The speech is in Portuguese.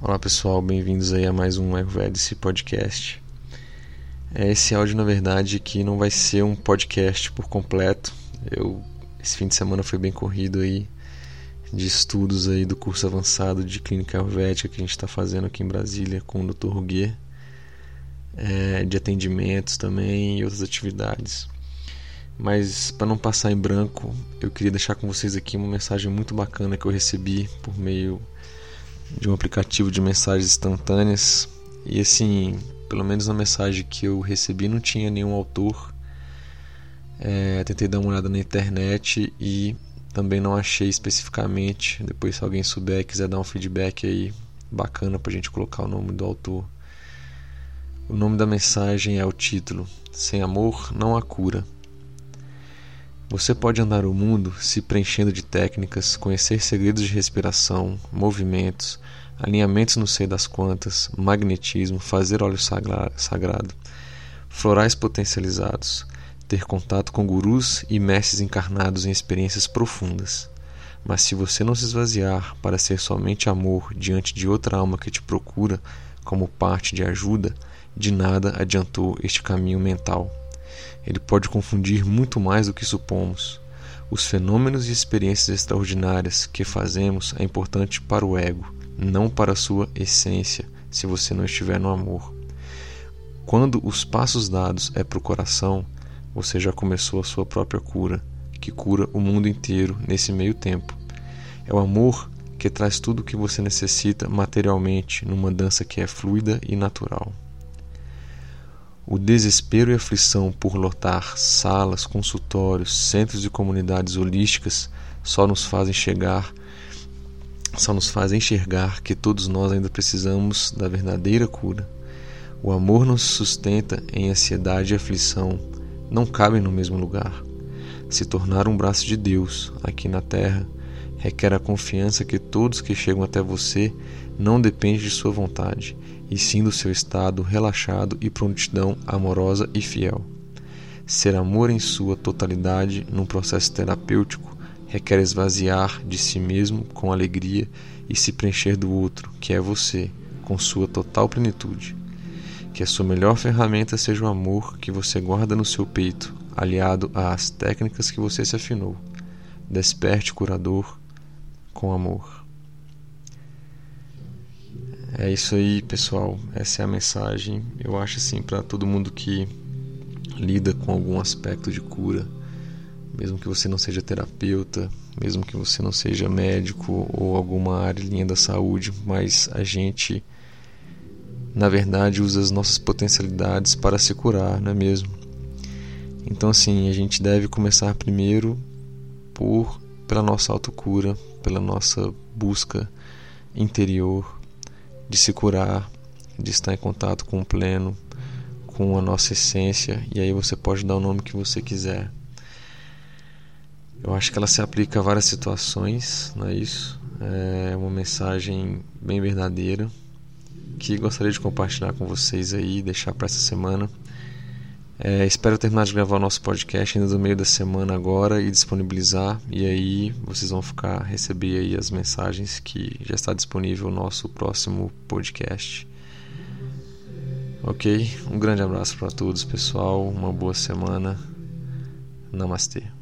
Olá pessoal, bem-vindos aí a mais um Ayurvedic Podcast. É, esse áudio, na verdade, aqui não vai ser um podcast por completo. Eu esse fim de semana foi bem corrido aí de estudos aí do curso avançado de clínica ayurvédica que a gente está fazendo aqui em Brasília com o Dr. Ruguet, é, de atendimentos também e outras atividades. Mas para não passar em branco, eu queria deixar com vocês aqui uma mensagem muito bacana que eu recebi por meio de um aplicativo de mensagens instantâneas. E assim, pelo menos na mensagem que eu recebi não tinha nenhum autor. É, tentei dar uma olhada na internet e também não achei especificamente. Depois, se alguém souber quiser dar um feedback aí bacana para a gente colocar o nome do autor. O nome da mensagem é o título: Sem amor não há cura. Você pode andar o mundo se preenchendo de técnicas, conhecer segredos de respiração, movimentos, alinhamentos no seio das quantas, magnetismo, fazer óleo sagra sagrado, florais potencializados, ter contato com gurus e mestres encarnados em experiências profundas. Mas se você não se esvaziar para ser somente amor diante de outra alma que te procura como parte de ajuda, de nada adiantou este caminho mental. Ele pode confundir muito mais do que supomos. Os fenômenos e experiências extraordinárias que fazemos é importante para o ego, não para a sua essência, se você não estiver no amor. Quando os passos dados é para o coração, você já começou a sua própria cura, que cura o mundo inteiro nesse meio tempo. É o amor que traz tudo o que você necessita materialmente numa dança que é fluida e natural. O desespero e aflição por lotar salas, consultórios, centros e comunidades holísticas só nos fazem chegar, só nos fazem enxergar que todos nós ainda precisamos da verdadeira cura. O amor não se sustenta em ansiedade e aflição, não cabem no mesmo lugar. Se tornar um braço de Deus aqui na terra requer a confiança que todos que chegam até você não dependem de sua vontade e sim do seu estado relaxado e prontidão amorosa e fiel. Ser amor em sua totalidade num processo terapêutico requer esvaziar de si mesmo com alegria e se preencher do outro, que é você, com sua total plenitude. Que a sua melhor ferramenta seja o amor que você guarda no seu peito, aliado às técnicas que você se afinou. Desperte, curador, com amor. É isso aí, pessoal. Essa é a mensagem. Eu acho assim para todo mundo que lida com algum aspecto de cura, mesmo que você não seja terapeuta, mesmo que você não seja médico ou alguma área linha da saúde, mas a gente na verdade usa as nossas potencialidades para se curar, não é mesmo? Então assim, a gente deve começar primeiro por pela nossa autocura, pela nossa busca interior de se curar, de estar em contato com o pleno, com a nossa essência, e aí você pode dar o nome que você quiser. Eu acho que ela se aplica a várias situações, não é isso? É uma mensagem bem verdadeira que gostaria de compartilhar com vocês aí, deixar para essa semana. É, espero terminar de gravar o nosso podcast ainda no meio da semana agora e disponibilizar. E aí vocês vão ficar receber aí as mensagens que já está disponível o nosso próximo podcast. Ok? Um grande abraço para todos, pessoal. Uma boa semana. Namastê.